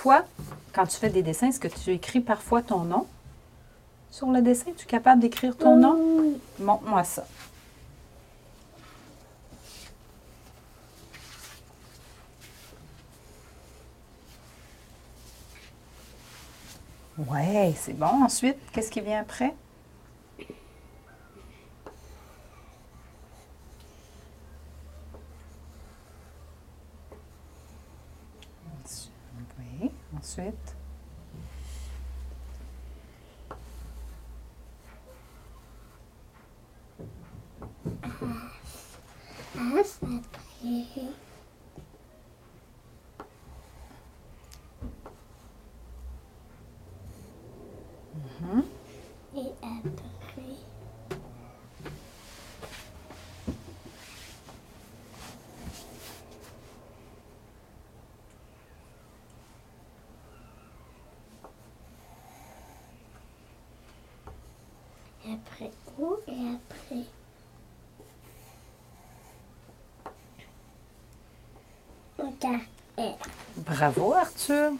Toi, quand tu fais des dessins, est-ce que tu écris parfois ton nom? Sur le dessin? Es-tu capable d'écrire ton nom? Oui. Montre-moi ça. Ouais, c'est bon. Ensuite, qu'est-ce qui vient après? Ensuite. Après où et après Regarde. Bravo, Arthur.